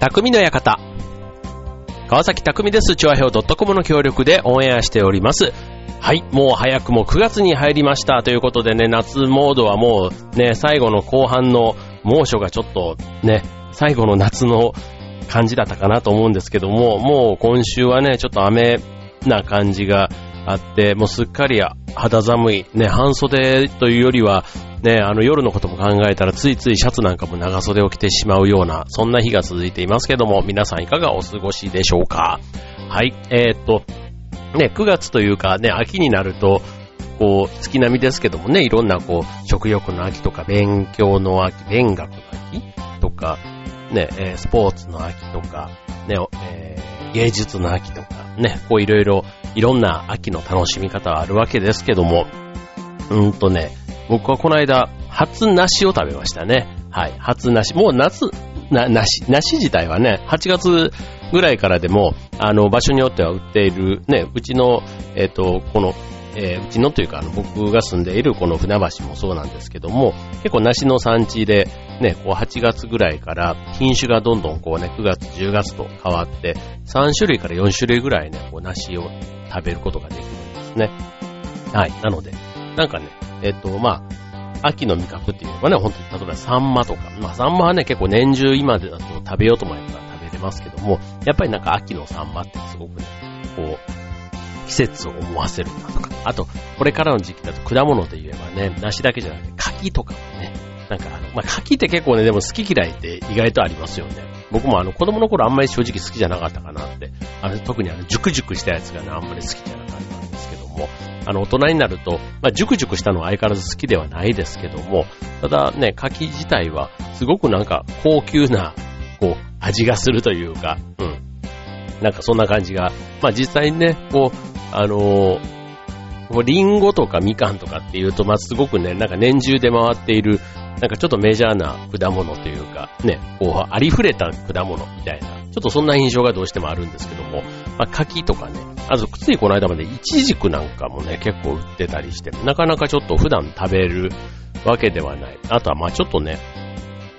匠の館。川崎匠です。チョアヘオ .com の協力でオンエアしております。はい、もう早くも9月に入りましたということでね、夏モードはもうね、最後の後半の猛暑がちょっとね、最後の夏の感じだったかなと思うんですけども、もう今週はね、ちょっと雨な感じがあって、もうすっかり肌寒い、ね、半袖というよりは、ね、あの夜のことも考えたらついついシャツなんかも長袖を着てしまうような、そんな日が続いていますけども、皆さんいかがお過ごしでしょうか？はい、えー、っと、ね、9月というかね、秋になると、こう、月並みですけどもね、いろんなこう、食欲の秋とか、勉強の秋、勉学の秋とか、ね、スポーツの秋とか、ね、えー、芸術の秋とか、ね、こういろいろ、いろんな秋の楽しみ方はあるわけですけども、うんとね、僕はこの間、初梨を食べましたね。はい、初梨。もう夏、な、梨、梨自体はね、8月ぐらいからでも、あの、場所によっては売っている、ね、うちの、えっ、ー、と、この、えー、うちのというか、あの、僕が住んでいるこの船橋もそうなんですけども、結構梨の産地で、ね、こう8月ぐらいから品種がどんどんこうね、9月、10月と変わって、3種類から4種類ぐらいね、こう梨を食べることができるんですね。はい。なので、なんかね、えっ、と、まあ、秋の味覚っていうのはね、本当に例えばサンマとか、まあサンマはね、結構年中今でだと食べようと思えば食べれますけども、やっぱりなんか秋のサンマってすごくね、こう、季節を思わせるなとか。あと、これからの時期だと果物で言えばね、梨だけじゃなくて柿とかもね、なんか、まあ、柿って結構ね、でも好き嫌いって意外とありますよね。僕もあの、子供の頃あんまり正直好きじゃなかったかなって。あの、特にあの、熟熟したやつがね、あんまり好きじゃなかったも、あの、大人になると、まあ、熟熟したのは相変わらず好きではないですけども、ただね、柿自体は、すごくなんか、高級な、こう、味がするというか、うん。なんかそんな感じが、まあ実際にね、こう、あのー、リンゴとかみかんとかっていうと、まあ、すごくね、なんか年中で回っている、なんかちょっとメジャーな果物というか、ね、こう、ありふれた果物みたいな、ちょっとそんな印象がどうしてもあるんですけども、まあ、柿とかね、あと、ついこの間までイチジクなんかもね、結構売ってたりして、なかなかちょっと普段食べるわけではない。あとは、まあちょっとね、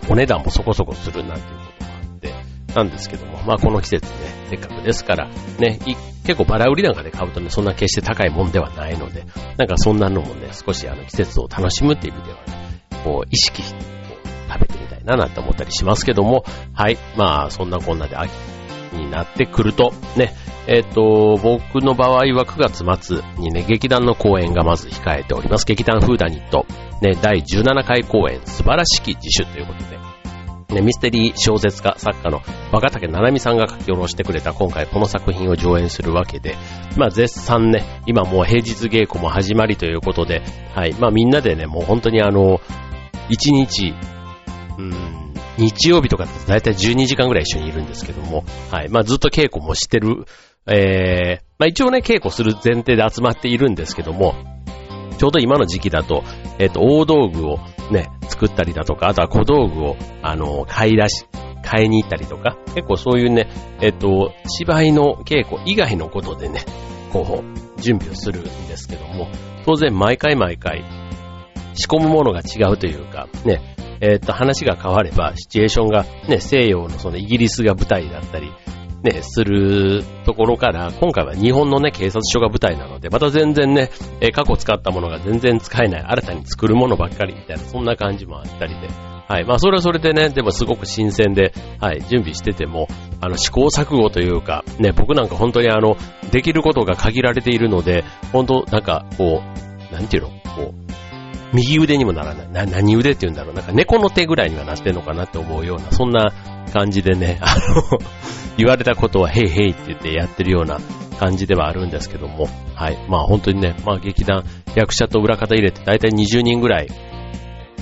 お値段もそこそこするなんていうこともあって、なんですけども、まあこの季節ね、せっかくですから、ね、結構バラ売りなんかで買うとね、そんな決して高いもんではないので、なんかそんなのもね、少しあの季節を楽しむっていう意味ではね、こう意識してこう食べてみたいななんて思ったりしますけども、はい、まあそんなこんなで秋になってくると、ね、えっ、ー、と、僕の場合は9月末にね、劇団の公演がまず控えております。劇団フーダニット、ね、第17回公演、素晴らしき自主ということで、ね、ミステリー小説家作家の若竹七海さんが書き下ろしてくれた今回この作品を上演するわけで、まあ絶賛ね、今もう平日稽古も始まりということで、はい、まあみんなでね、もう本当にあの、1日、うん、日曜日とかだと大体12時間ぐらい一緒にいるんですけども、はい、まあずっと稽古もしてる、えー、まあ一応ね、稽古する前提で集まっているんですけども、ちょうど今の時期だと、えっ、ー、と、大道具をね、作ったりだとか、あとは小道具を、あの、買い出し、買いに行ったりとか、結構そういうね、えっ、ー、と、芝居の稽古以外のことでね、こう、準備をするんですけども、当然毎回毎回、仕込むものが違うというか、ね、えっ、ー、と、話が変われば、シチュエーションがね、西洋のそのイギリスが舞台だったり、ね、するところから、今回は日本のね、警察署が舞台なので、また全然ね、え過去使ったものが全然使えない、新たに作るものばっかりみたいな、そんな感じもあったりで、はい。まあ、それはそれでね、でもすごく新鮮で、はい、準備してても、あの、試行錯誤というか、ね、僕なんか本当にあの、できることが限られているので、本当なんか、こう、なんていうの？こう、右腕にもならない。な、何腕って言うんだろう。なんか猫の手ぐらいにはなってんのかなって思うような、そんな感じでね、あの、言われたことはヘイヘイって言ってやってるような感じではあるんですけども、はい。まあ本当にね、まあ劇団、役者と裏方入れて大体20人ぐらい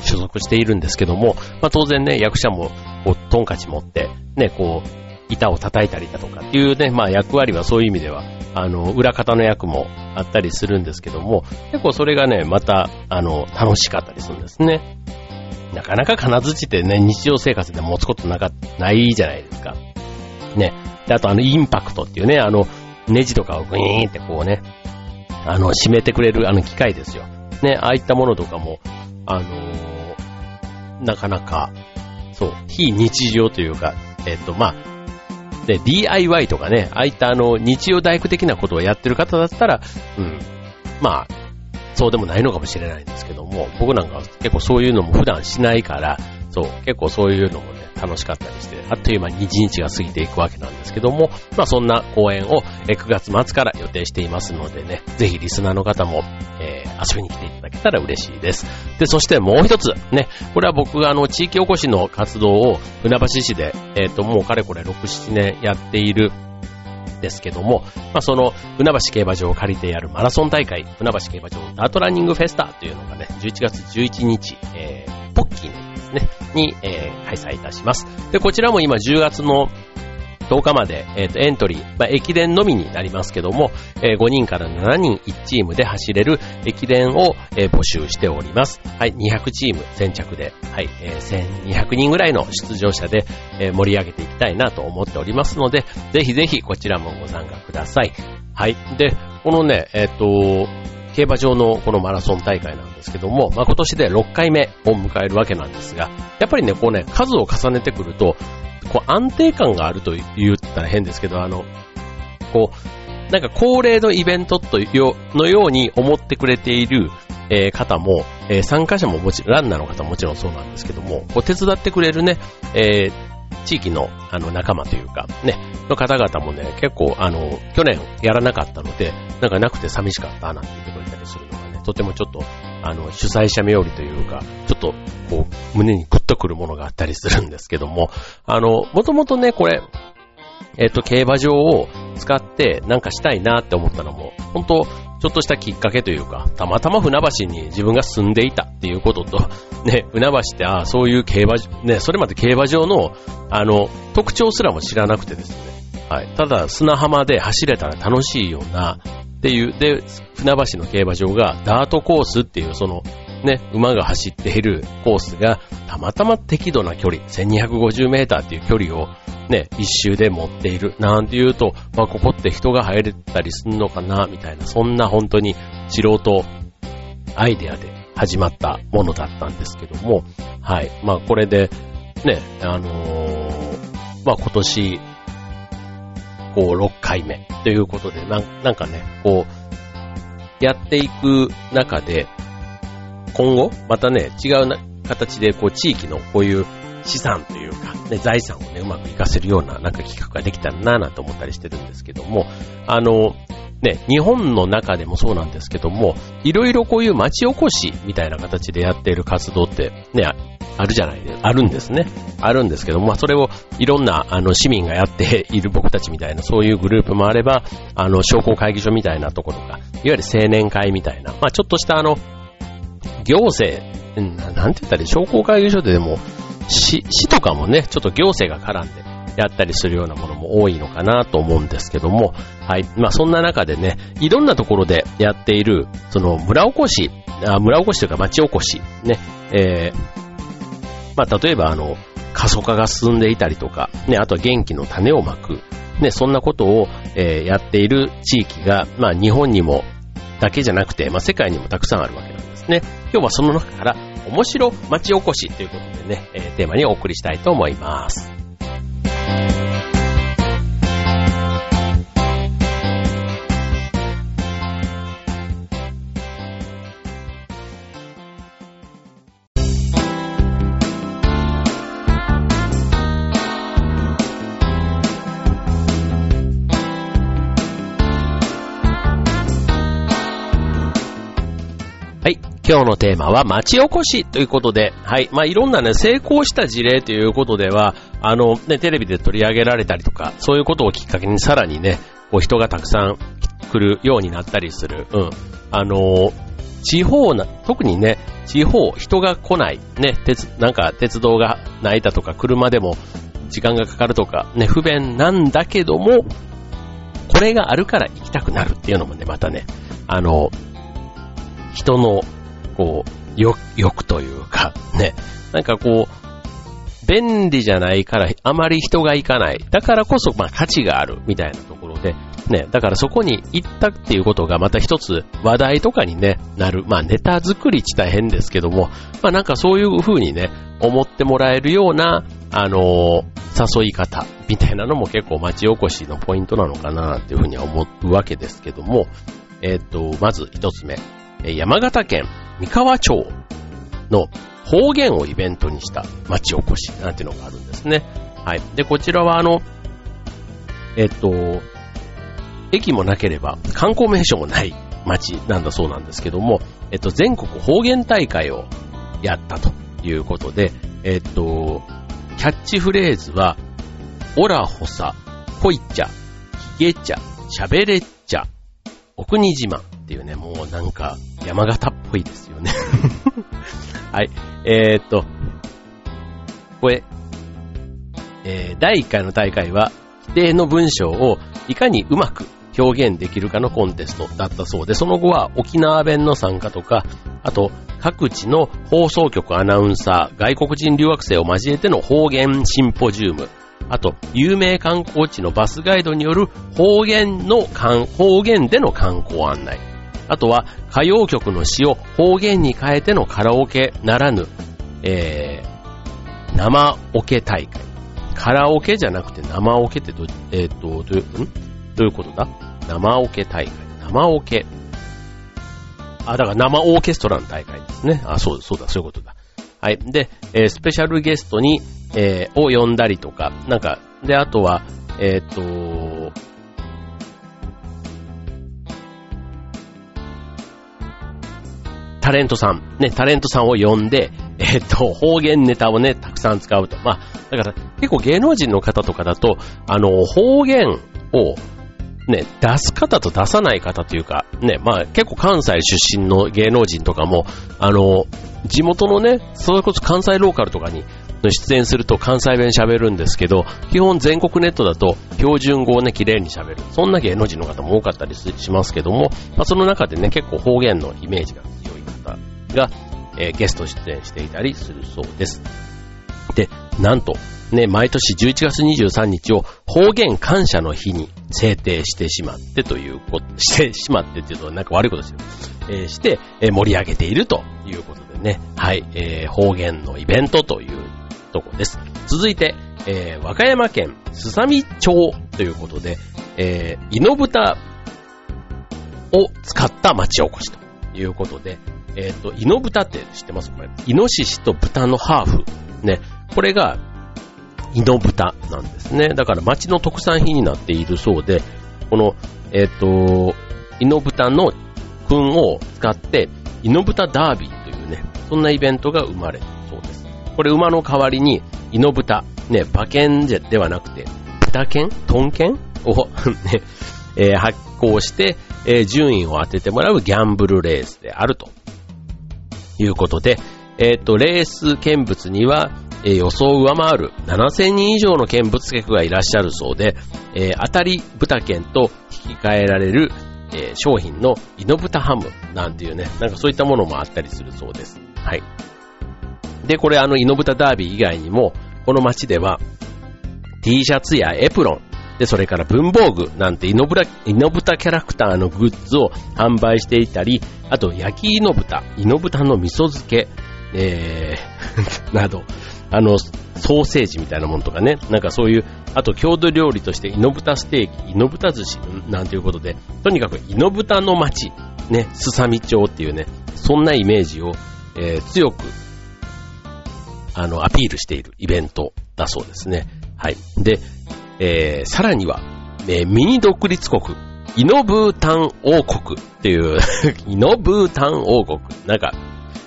所属しているんですけども、まあ当然ね、役者も、こう、トンカチ持って、ね、こう、板を叩いたりだとかっていうね、まあ役割はそういう意味では、あの、裏方の役もあったりするんですけども、結構それがね、また、あの、楽しかったりするんですね。なかなか金槌ってね、日常生活で持つことなか、ないじゃないですか。ね。で、あとあの、インパクトっていうね、あの、ネジとかをグイーンってこうね、あの、締めてくれるあの機械ですよ。ね、ああいったものとかも、あのー、なかなか、そう、非日常というか、えっ、と、まあ、で、DIY とかね、ああいったあの、日曜大工的なことをやってる方だったら、うん、まあ、そうでもないのかもしれないんですけども、僕なんか結構そういうのも普段しないから、そう、結構そういうのも、楽しかったりして、あっという間に1日が過ぎていくわけなんですけども、まあそんな公演を9月末から予定していますのでね、ぜひリスナーの方も、えー、遊びに来ていただけたら嬉しいです。で、そしてもう一つ、ね、これは僕があの地域おこしの活動を船橋市で、えっ、ー、ともうかれこれ6、7年やっているですけども、まあ、その、船橋競馬場を借りてやるマラソン大会、船橋競馬場ダートランニングフェスタというのがね、11月11日、えー、ポッキーのね、に、えー、開催いたします。で、こちらも今10月の10日まで、えー、とエントリー、まあ、駅伝のみになりますけども、えー、5人から7人1チームで走れる駅伝を、えー、募集しております。はい、200チーム先着で、はい、え、1200人ぐらいの出場者で、え、盛り上げていきたいなと思っておりますので、ぜひぜひこちらもご参加ください。はい。で、このね、えっ、と、競馬場のこのマラソン大会なんですけども、まあ、今年で6回目を迎えるわけなんですが、やっぱりね、こうね、数を重ねてくると、こう安定感があると言ったら変ですけど、あの、こう、なんか恒例のイベントとよのように思ってくれている、えー、方も、えー、参加者ももちろん、ランナーの方ももちろんそうなんですけども、こう手伝ってくれるね、えー、地域のあの仲間というか、ね、の方々もね、結構あの、去年やらなかったので、なんかなくて寂しかったなんて言ってくれたりするのがね、とてもちょっと、あの、主催者冥利というか、ちょっと、こう、胸にグッとくるものがあったりするんですけども、あの、もともとね、これ、えっ、と、競馬場を使ってなんかしたいなって思ったのも、本当ちょっとしたきっかけというか、たまたま船橋に自分が住んでいたっていうことと、ね、船橋ってああ、そういう競馬、ね、それまで競馬場の、あの、特徴すらも知らなくてですね、はい。ただ、砂浜で走れたら楽しいような、っていう、で、船橋の競馬場がダートコースっていう、その、ね、馬が走っているコースが、たまたま適度な距離、1250メーターっていう距離を、ね、一周で持っている、なんて言うと、まあ、ここって人が入れたりすんのかな、みたいな、そんな本当に素人アイデアで始まったものだったんですけども、はい。まあ、これで、ね、あのー、まあ、今年、こう、6回目ということで、なんなんかね、こう、やっていく中で、今後、またね、違うな形で、こう、地域のこういう資産というか、ね、財産をね、うまく活かせるような、なんか企画ができたらなぁなんて思ったりしてるんですけども、あの、ね、日本の中でもそうなんですけども、いろいろこういう町おこしみたいな形でやっている活動って、ね、あるじゃないですあるんですね。あるんですけども、まあそれをいろんなあの市民がやっている僕たちみたいなそういうグループもあれば、あの商工会議所みたいなところか、いわゆる青年会みたいな、まあちょっとしたあの、行政、なんて言ったら商工会議所ででも、市、市とかもね、ちょっと行政が絡んでやったりするようなものも多いのかなと思うんですけども、はい。まあそんな中でね、いろんなところでやっている、その村おこし、あ村おこしというか町おこし、ね、えー、まあ例えばあの、過疎化が進んでいたりとか、ね、あとは元気の種をまく、ね、そんなことを、えー、やっている地域が、まあ日本にもだけじゃなくて、まあ世界にもたくさんあるわけ。なんですね。今日はその中から面白町おこしということでね、えー、テーマにお送りしたいと思います。今日のテーマは町おこしということで、はい。まあ、いろんなね、成功した事例ということでは、あの、ね、テレビで取り上げられたりとか、そういうことをきっかけにさらにね、こう人がたくさん来るようになったりする。うん。あの、地方な、特にね、地方、人が来ない、ね、鉄、なんか鉄道がないだとか、車でも時間がかかるとか、ね、不便なんだけども、これがあるから行きたくなるっていうのもね、またね、あの、人のこう、よ、欲というか、ね。なんかこう、便利じゃないからあまり人が行かない。だからこそ、まあ価値があるみたいなところで、ね、だからそこに行ったっていうことがまた一つ話題とかにね、なる。まあネタ作りって大変ですけども、まあなんかそういう風にね、思ってもらえるような、あのー、誘い方みたいなのも結構町おこしのポイントなのかなっていうふうには思うわけですけども、えっ、と、まず一つ目、山形県三河町の方言をイベントにした町おこしなんていうのがあるんですね。はい。で、こちらはあの、えっと、駅もなければ観光名所もない町なんだそうなんですけども、えっと、全国方言大会をやったということで、えっと、キャッチフレーズは、オラホサ、コイチャ、ヒゲチャ、シャベレッチャ、お国島っていうね、もうなんか山形っぽいですよね。はい。えー、っと、これ、えー、第1回の大会は、規定の文章をいかにうまく表現できるかのコンテストだったそうで、その後は沖縄弁の参加とか、あと各地の放送局アナウンサー、外国人留学生を交えての方言シンポジウム、あと有名観光地のバスガイドによる方言の、方言での観光案内、あとは歌謡曲の詩を方言に変えてのカラオケならぬ、えー、生オケ大会。カラオケじゃなくて生オケってど、えっ、と、どういう、ん？どういうことだ？生オケ大会。生オケ。あ、だから生オーケストラの大会ですね。あ、そうだ、そうだ、そういうことだ。はい。で、えー、スペシャルゲストに、えー、を呼んだりとか、なんか、で、あとは、えっ、と、タレントさん、ね、タレントさんを呼んで、えっ、と、方言ネタをね、たくさん使うと。まあ、だから結構芸能人の方とかだと、あの、方言を、ね、出す方と出さない方というか、ね、まあ結構関西出身の芸能人とかも、あの、地元のね、それこそ関西ローカルとかに出演すると関西弁喋るんですけど、基本全国ネットだと標準語をね、綺麗に喋る。そんな芸能人の方も多かったりしますけども、まあ、その中でね、結構方言のイメージが強いが、えー、ゲスト出演していたりするそうです。で、なんと、ね、毎年11月23日を方言感謝の日に制定してしまってということ、してしまってっていうとなんか悪いことですよ。えー、して、えー、盛り上げているということでね、はい、えー、方言のイベントというとこです。続いて、えー、和歌山県すさみ町ということで、えー、イノブタを使った町おこしということで、えっ、ー、と、イノブタって知ってます？これ。イノシシと豚のハーフ。ね。これが、イノブタなんですね。だから町の特産品になっているそうで、この、えっ、ー、と、イノブタの糞を使って、イノブタダービーというね、そんなイベントが生まれるそうです。これ馬の代わりに、イノブタ、ね、馬券ではなくて、豚券？トン券？を ね、えー、発行して、えー、順位を当ててもらうギャンブルレースであるとということで、えっ、ー、と、レース見物には、えー、予想を上回る7000人以上の見物客がいらっしゃるそうで、えー、当たり豚券と引き換えられる、え、商品のイノブタハムなんていうね、なんかそういったものもあったりするそうです。はい。で、これあのイノブタダービー以外にも、この街では T シャツやエプロン、で、それから文房具なんてイノブラ、イノブタキャラクターのグッズを販売していたり、あと焼きイノブタ、イノブタの味噌漬け、えー など、あの、ソーセージみたいなものとかね、なんかそういう、あと郷土料理としてイノブタステーキ、イノブタ寿司なんていうことで、とにかくイノブタの街、ね、すさみ町っていうね、そんなイメージを、えー、強く、あの、アピールしているイベントだそうですね。はい。で、えー、さらには、えー、ミニ独立国、イノブータン王国っていう イノブータン王国。なんか、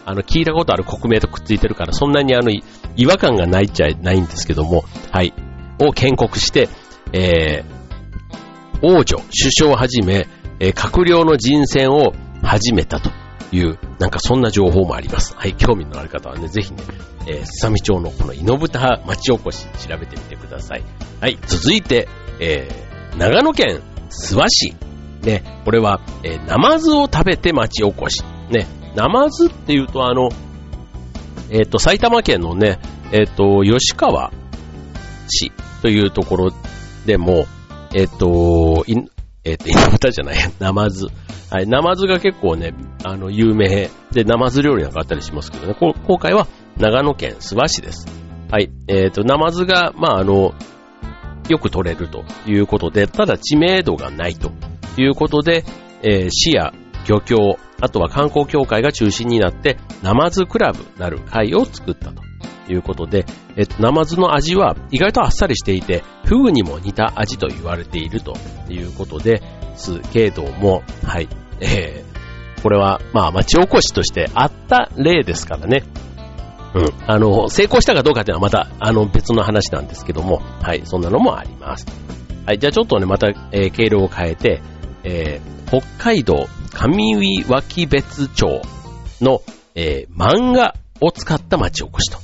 あの、聞いたことある国名とくっついてるから、そんなにあの、違和感がないっちゃないんですけども、はい。を建国して、えー、王女、首相をはじめ、えー、閣僚の人選を始めたという、なんかそんな情報もあります。はい、興味のある方はね、ぜひね、えー、すさみ町のこのイノブタ町おこし調べてみてください。はい、続いて、えー、長野県諏訪市。ね、これは、えー、ナマズを食べて町おこし。ね、ナマズっていうとあの、えっ、ー、と、埼玉県のね、えっ、ー、と、吉川市というところでも、えっ、ー、と、えっ、と、イノブタじゃない、ナマズ。はい、ナマズが結構ね、あの、有名で、ナマズ料理なんかあったりしますけどね、今回は長野県諏訪市です。はい。えっ、ー、と、ナマズが、まあ、あの、よく取れるということで、ただ知名度がないということで、えー、市や漁協、あとは観光協会が中心になって、ナマズクラブなる会を作ったとということで、えっと、ナマズの味は意外とあっさりしていて、フグにも似た味と言われているということですけども、はい、えー、これは、まあ、町おこしとしてあった例ですからね。うん。あの、成功したかどうかっていうのはまた、あの、別の話なんですけども、はい、そんなのもあります。はい、じゃあちょっとね、また、えー、経路を変えて、えー、北海道上上脇別町の、えー、漫画を使った町おこしと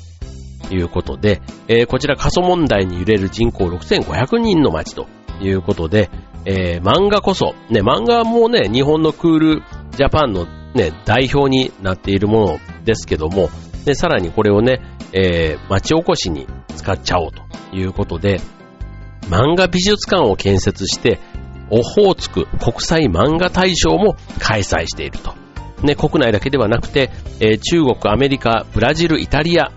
ということで、えー、こちら過疎問題に揺れる人口6500人の町ということで、えー、漫画こそ、ね、漫画もね、日本のクールジャパンのね、代表になっているものですけども、で、さらにこれをね、えー、町おこしに使っちゃおうということで、漫画美術館を建設して、オホーツク国際漫画大賞も開催していると。ね、国内だけではなくて、えー、中国、アメリカ、ブラジル、イタリア、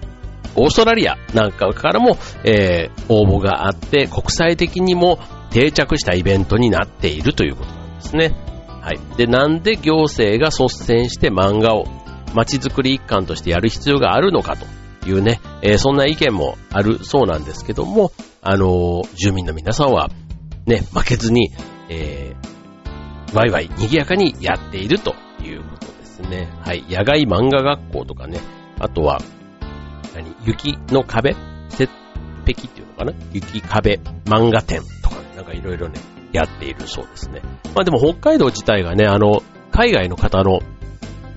オーストラリアなんかからも、えー、応募があって、国際的にも定着したイベントになっているということなんですね。はい。で、なんで行政が率先して漫画を街づくり一環としてやる必要があるのかというね、えー、そんな意見もあるそうなんですけども、あのー、住民の皆さんはね、負けずに、えー、ワイワイ賑やかにやっているということですね。はい。野外漫画学校とかね、あとは、何雪の壁？雪壁っていうのかな？雪壁。漫画展とかね、なんかいろいろね、やっているそうですね。まあでも北海道自体がね、あの、海外の方の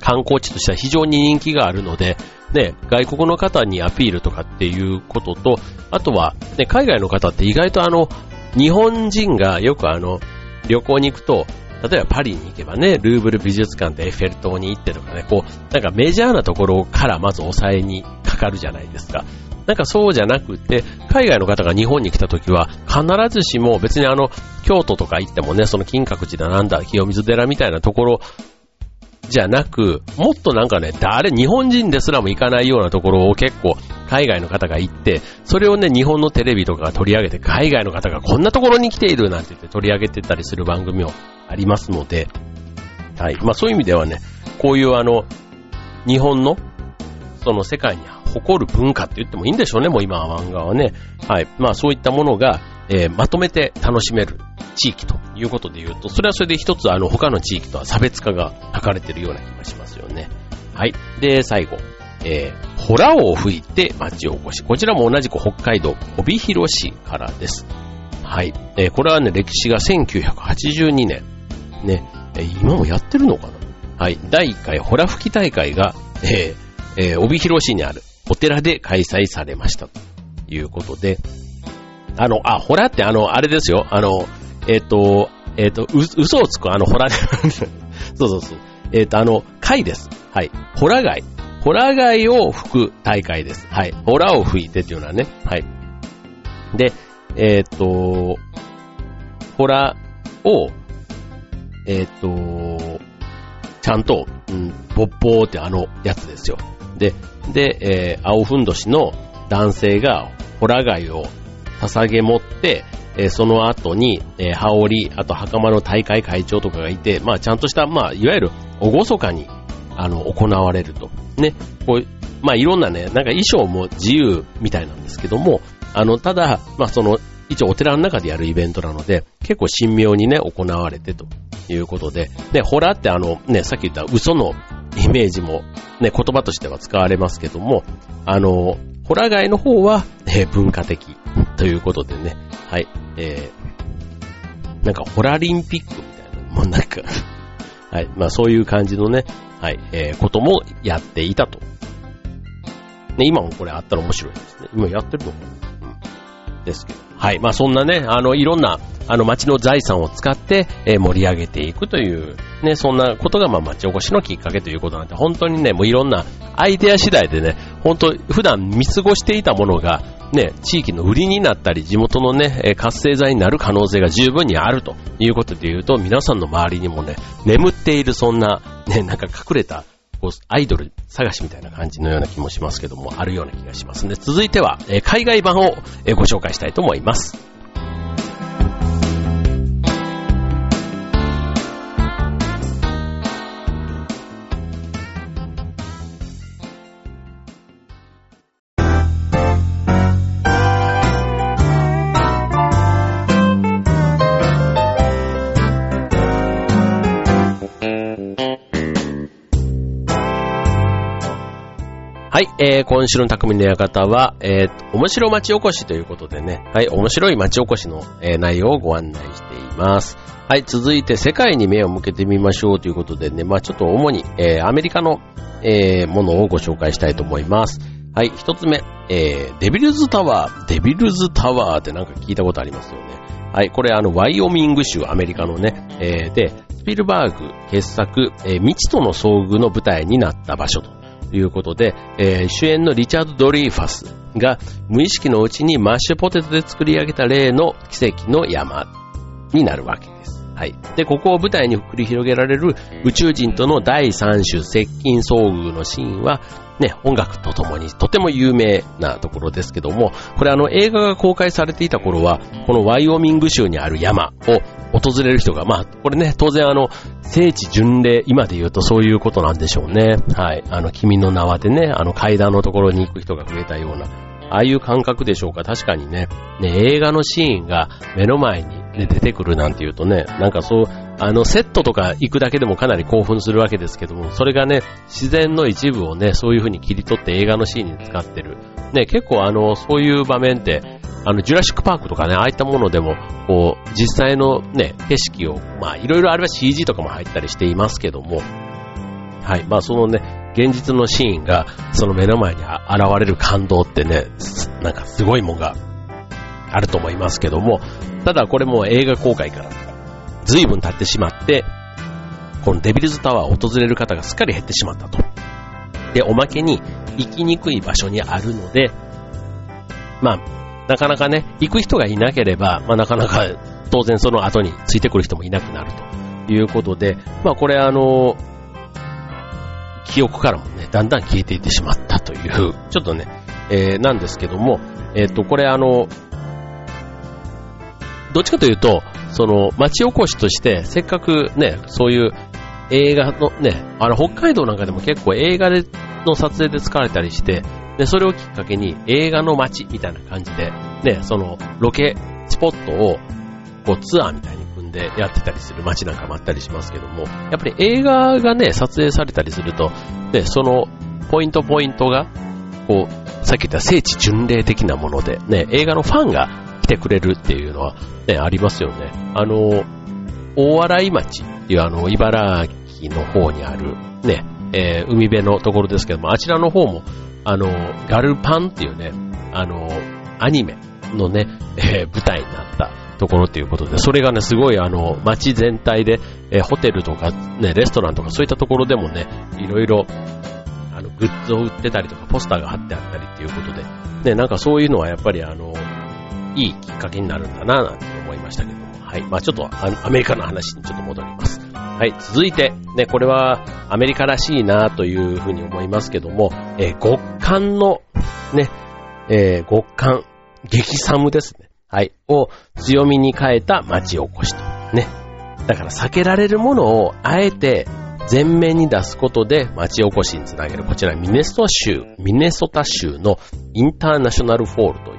観光地としては非常に人気があるので、ね、外国の方にアピールとかっていうことと、あとは、ね、海外の方って意外とあの、日本人がよくあの、旅行に行くと、例えばパリに行けばね、ルーブル美術館でエッフェル塔に行ってとかね、こう、なんかメジャーなところからまず抑えにかかるじゃないですか。なんかそうじゃなくて、海外の方が日本に来た時は、必ずしも別にあの、京都とか行ってもね、その金閣寺だなんだ、清水寺みたいなところじゃなく、もっとなんかね、誰、日本人ですらも行かないようなところを結構海外の方が行って、それをね、日本のテレビとかが取り上げて、海外の方がこんなところに来ているなんて言って取り上げてたりする番組もありますので、はい。まあそういう意味ではね、こういうあの、日本の、その世界に誇る文化って言ってもいいんでしょうね、もう今は漫画はね。はい。まあそういったものが、えー、まとめて楽しめる地域ということで言うと、それはそれで一つあの他の地域とは差別化が図れてるような気がしますよね。はい。で、最後。えー、ホラを吹いて町おこし。こちらも同じく北海道帯広市からです。はい。えー、これはね、歴史が1982年。ね、えー、今もやってるのかな？はい。第1回ホラ吹き大会が、えー、えー、帯広市にあるお寺で開催されました。ということで、あの、あ、ホラってあの、あれですよ。あの、えっ、ー、と、えっ、ー、と、嘘をつくあのホラ そうそうそう。えっ、ー、と、あの、貝です。はい。ホラ貝。ホラ貝を吹く大会です。はい。ホラを吹いてっていうのはね。はい。で、えっ、と、ホラを、えっ、と、ちゃんと、うん、ぼっぽーってあのやつですよ。で、で、えー、青ふんどしの男性がホラ貝を捧げ持って、えー、その後に、えー、羽織、あと袴の大会会長とかがいて、まあちゃんとした、まあいわゆる厳かに、あの、行われると。ね、こうまあいろんなね、なんか衣装も自由みたいなんですけども、あの、ただ、まあその、一応お寺の中でやるイベントなので、結構神妙にね、行われてと。いうことで、ね、ホラーってあの、ね、さっき言った嘘のイメージも、ね、言葉としては使われますけども、あの、ホラ貝の方は、えー、文化的。ということでね、はい、えー、なんかホラリンピックみたいな、もうなんか はい、まあそういう感じのね、はい、えー、こともやっていたと。ね、今もこれあったら面白いですね。今やってると思ううん。ですけど。はい、まあそんなね、あの、いろんな、あの、町の財産を使って、えー、盛り上げていくという、ね、そんなことが、まあ、町おこしのきっかけということなんで、本当にね、もういろんなアイデア次第でね、本当、普段見過ごしていたものが、ね、地域の売りになったり、地元のね、活性剤になる可能性が十分にあるということで言うと、皆さんの周りにもね、眠っているそんな、ね、なんか隠れた、アイドル探しみたいな感じのような気もしますけども、あるような気がしますね。続いては、え、海外版を、え、ご紹介したいと思います。えー、今週の匠の館は、えー、面白町おこしということでね、はい、面白い町おこしの、えー、内容をご案内しています。はい、続いて世界に目を向けてみましょうということでね、まあちょっと主に、えー、アメリカの、えー、ものをご紹介したいと思います。はい、一つ目、えー、デビルズタワー、デビルズタワーってなんか聞いたことありますよね。はい、これあの、ワイオミング州、アメリカのね、えー、で、スピルバーグ傑作、えー、未知との遭遇の舞台になった場所と。いうことで、えー、主演のリチャード・ドリーファスが無意識のうちにマッシュポテトで作り上げた例の奇跡の山になるわけです。はい。で、ここを舞台に繰り広げられる宇宙人との第三種接近遭遇のシーンは、ね、音楽とともにとても有名なところですけども、これあの映画が公開されていた頃は、このワイオミング州にある山を訪れる人が、まあ、これね、当然あの、聖地巡礼、今で言うとそういうことなんでしょうね。はい。あの、君の名はでね、あの階段のところに行く人が増えたような、ああいう感覚でしょうか。確かにね、ね、映画のシーンが目の前に、ね、出てくるなんていうとね、なんかそう、あの、セットとか行くだけでもかなり興奮するわけですけども、それがね、自然の一部をね、そういう風に切り取って映画のシーンに使ってる。ね、結構あの、そういう場面って、あの、ジュラシックパークとかね、ああいったものでも、こう、実際のね、景色を、まあ、いろいろあれば CG とかも入ったりしていますけども、はい、まあ、そのね、現実のシーンが、その目の前に現れる感動ってね、なんかすごいもんがあると思いますけども、ただこれも映画公開から随分経ってしまって、このデビルズタワーを訪れる方がすっかり減ってしまったと。で、おまけに行きにくい場所にあるので、まあ、なかなかね、行く人がいなければ、まあなかなか当然その後についてくる人もいなくなるということで、まあこれあの、記憶からもね、だんだん消えていってしまったという、ちょっとね、えー、なんですけども、えっ、ー、と、これあの、どっちかというと、その、町おこしとして、せっかくね、そういう映画のね、あの、北海道なんかでも結構映画での撮影で使われたりして、で、それをきっかけに映画の街みたいな感じで、ね、そのロケスポットをこうツアーみたいに組んでやってたりする街なんかもあったりしますけども、やっぱり映画がね、撮影されたりすると、ね、そのポイントポイントが、こう、さっき言った聖地巡礼的なもので、ね、映画のファンが来てくれるっていうのは、ね、ありますよね。あの、大洗町っていうあの、茨城の方にある、ね、えー、海辺のところですけども、あちらの方も、あの、ガルパンっていうね、あの、アニメのね、えー、舞台になったところということで、それがね、すごいあの、街全体で、えー、ホテルとかね、レストランとかそういったところでもね、いろいろ、あの、グッズを売ってたりとか、ポスターが貼ってあったりっていうことで、ね、なんかそういうのはやっぱりあの、いいきっかけになるんだな、なんて思いましたけども、はい。まあちょっとアメリカの話にちょっと戻ります。はい、続いて、ね、これはアメリカらしいなというふうに思いますけども、えー、極寒の、ね、えー、極寒、激寒ですね。はい、を強みに変えた町おこしと。ね。だから避けられるものをあえて前面に出すことで町おこしにつなげる。こちらミネソタ州、ミネソタ州のインターナショナルフォールという、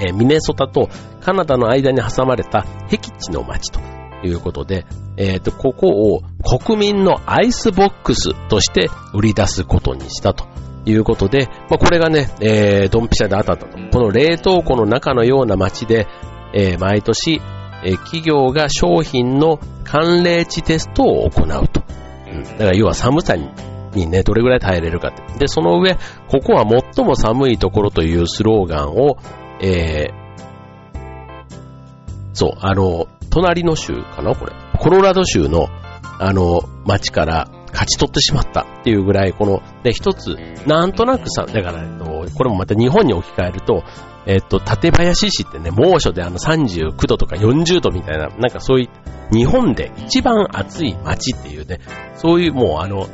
え、ミネソタとカナダの間に挟まれた僻地の町ということで、え、ー、と、ここを国民のアイスボックスとして売り出すことにしたということで、まあ、これがね、えー、ドンピシャで当たったと。この冷凍庫の中のような街で、えー、毎年、えー、企業が商品の寒冷地テストを行うと。うん、だから要は寒さににね、どれぐらい耐えれるかって。で、その上、ここは最も寒いところというスローガンを、えー、そう、あの、隣の州かなこれ。コロラド州の、あの、町から勝ち取ってしまったっていうぐらい、この、ね、一つ、なんとなくさ、だから、これもまた日本に置き換えると、えっと、館林市ってね、猛暑であの39度とか40度みたいな、なんかそういう、日本で一番暑い街っていうね、そういうもうあの、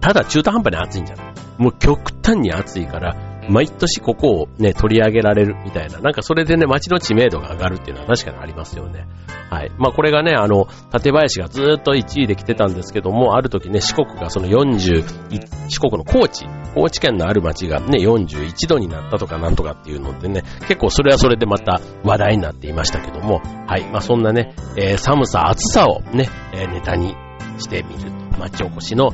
ただ中途半端に暑いんじゃない。もう極端に暑いから、毎年ここをね、取り上げられるみたいな、なんかそれでね、街の知名度が上がるっていうのは確かにありますよね。はい。まあこれがね、あの、館林がずっと1位で来てたんですけども、ある時ね、四国がその40、四国の高知、高知県のある町がね、41度になったとかなんとかっていうのでね、結構それはそれでまた話題になっていましたけども、はい。まあそんなね、えー、寒さ、暑さをね、えー、ネタにしてみる。町おこしの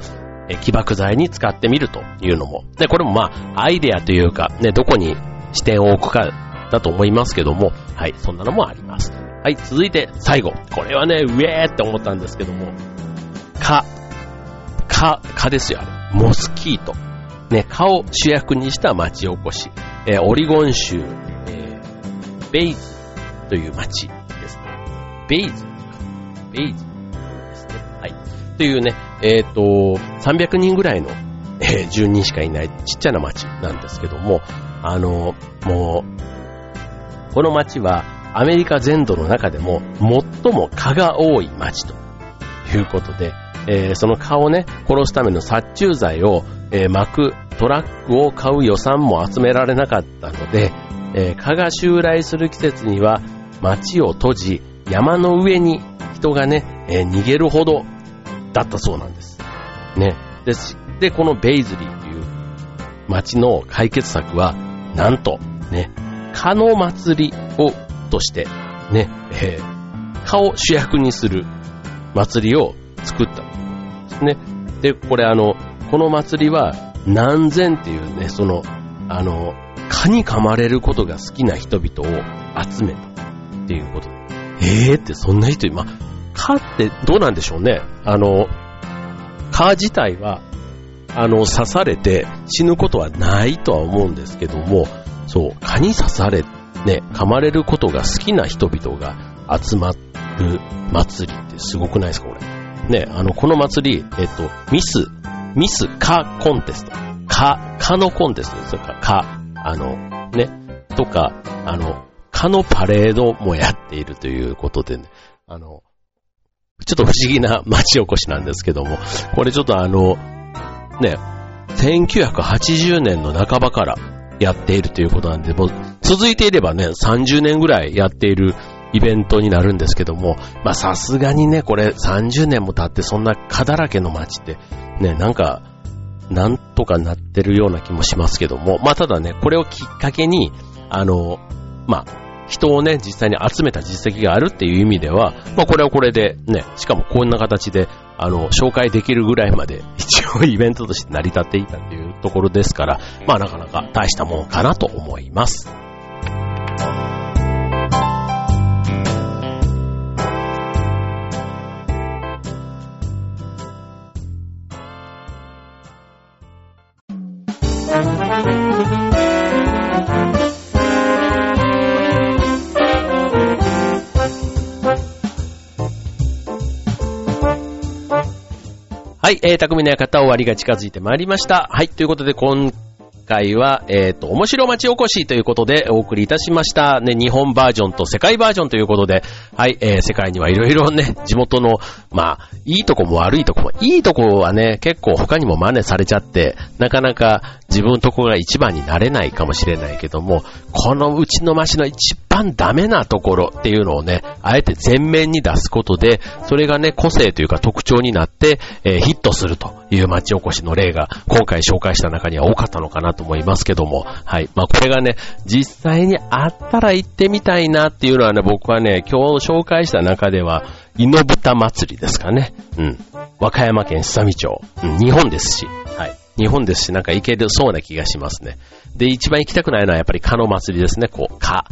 え起爆剤に使ってみるというのも、で、これもまあ、アイデアというか、ね、どこに視点を置くかだと思いますけども、はい、そんなのもあります。はい、続いて最後。これはね、ウェーって思ったんですけども、蚊。蚊、蚊ですよ、モスキート。ね、蚊を主役にした町おこし。えー、オリゴン州、えー、ベイズという町ですね。ベイズベイズですね。はい。というね、えっ、ー、と、300人ぐらいの、えー、住人しかいないちっちゃな町なんですけども、あの、もう、この町はアメリカ全土の中でも最も蚊が多い町ということで、えー、その蚊をね、殺すための殺虫剤を、えー、巻くトラックを買う予算も集められなかったので、えー、蚊が襲来する季節には街を閉じ、山の上に人がね、えー、逃げるほどだったそうなん。ね。で、でこのベイズリーという街の解決策は、なんと、ね、蚊の祭りを、として、ね、えー、蚊を主役にする祭りを作ったですね。で、これあの、この祭りは何千っていうね、その、あの、蚊に噛まれることが好きな人々を集めたっていうこと。ええー、ってそんな人、まあ、蚊ってどうなんでしょうね。あの、蚊自体は、あの、刺されて死ぬことはないとは思うんですけども、そう、蚊に刺され、ね、噛まれることが好きな人々が集まる祭りってすごくないですか、これ。ね、あの、この祭り、えっと、ミス、ミス蚊コンテスト。蚊、蚊のコンテストですよ、蚊。あの、ね、とか、あの、蚊のパレードもやっているということでね、あの、ちょっと不思議な町おこしなんですけども、これちょっとあの、ね、1980年の半ばからやっているということなんで、もう続いていればね、30年ぐらいやっているイベントになるんですけども、まあさすがにね、これ30年も経ってそんな蚊だらけの街って、ね、なんか、なんとかなってるような気もしますけども、まあただね、これをきっかけに、あの、まあ、人をね、実際に集めた実績があるっていう意味では、まあこれはこれでね、しかもこんな形で、あの、紹介できるぐらいまで 一応イベントとして成り立っていたっていうところですから、まあなかなか大したもんかなと思います。はい、えー、匠の館終わりが近づいてまいりました。はい、ということで今回は、えっ、ー、と、面白町おこしということでお送りいたしました。ね、日本バージョンと世界バージョンということで、はい、えー、世界にはいろいろね、地元の、まあ、いいとこも悪いとこも、いいとこはね、結構他にも真似されちゃって、なかなか自分のところが一番になれないかもしれないけども、このうちの町の一番ダメなところっていうのをね、あえて前面に出すことで、それがね、個性というか特徴になって、えー、ヒットするという町おこしの例が、今回紹介した中には多かったのかなと思いますけども、はい。まあ、これがね、実際にあったら行ってみたいなっていうのはね、僕はね、今日紹介した中では、イノブタ祭りですかね。うん。和歌山県久美町。うん、日本ですし、はい。日本ですし、なんか行けるそうな気がしますね。で、一番行きたくないのはやっぱり蚊の祭りですね。こう、蚊。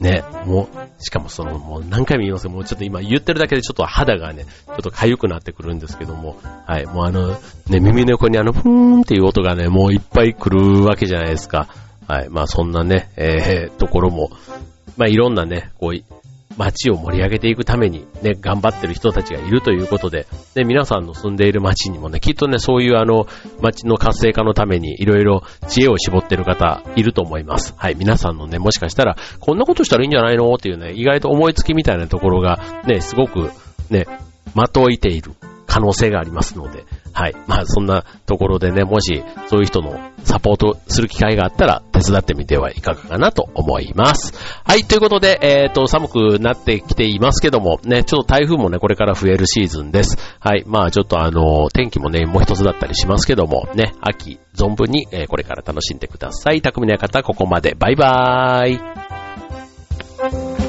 ね、もう、しかもその、もう何回も言いますけどもうちょっと今言ってるだけでちょっと肌がね、ちょっと痒くなってくるんですけども、はい、もうあの、ね、耳の横にあの、ふーんっていう音がね、もういっぱい来るわけじゃないですか。はい、まあそんなね、えー、ところも、まあいろんなね、こう、街を盛り上げていくためにね、頑張ってる人たちがいるということで、で、皆さんの住んでいる街にもね、きっとね、そういうあの、街の活性化のためにいろいろ知恵を絞ってる方いると思います。はい、皆さんのね、もしかしたら、こんなことしたらいいんじゃないの？っていうね、意外と思いつきみたいなところがね、すごくね、的をいている可能性がありますので、はい。まあそんなところでね、もしそういう人のサポートする機会があったら手伝ってみてはいかがかなと思います。はい、ということで、えっ、ー、と、寒くなってきていますけども、ね、ちょっと台風もね、これから増えるシーズンです。はい、まあちょっとあの、天気もね、もう一つだったりしますけども、ね、秋、存分に、え、これから楽しんでください。匠の方、ここまで。バイバーイ。